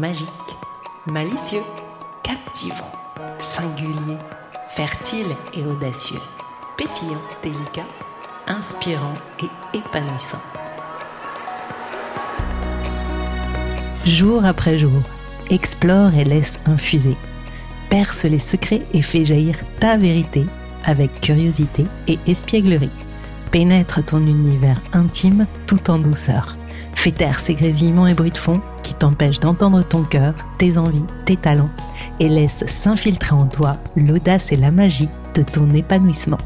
magique, malicieux, captivant, singulier, fertile et audacieux, pétillant, délicat, inspirant et épanouissant. Jour après jour, explore et laisse infuser. Perce les secrets et fais jaillir ta vérité avec curiosité et espièglerie. Pénètre ton univers intime tout en douceur. Fais taire ces grésillements et bruits de fond qui t'empêchent d'entendre ton cœur, tes envies, tes talents et laisse s'infiltrer en toi l'audace et la magie de ton épanouissement.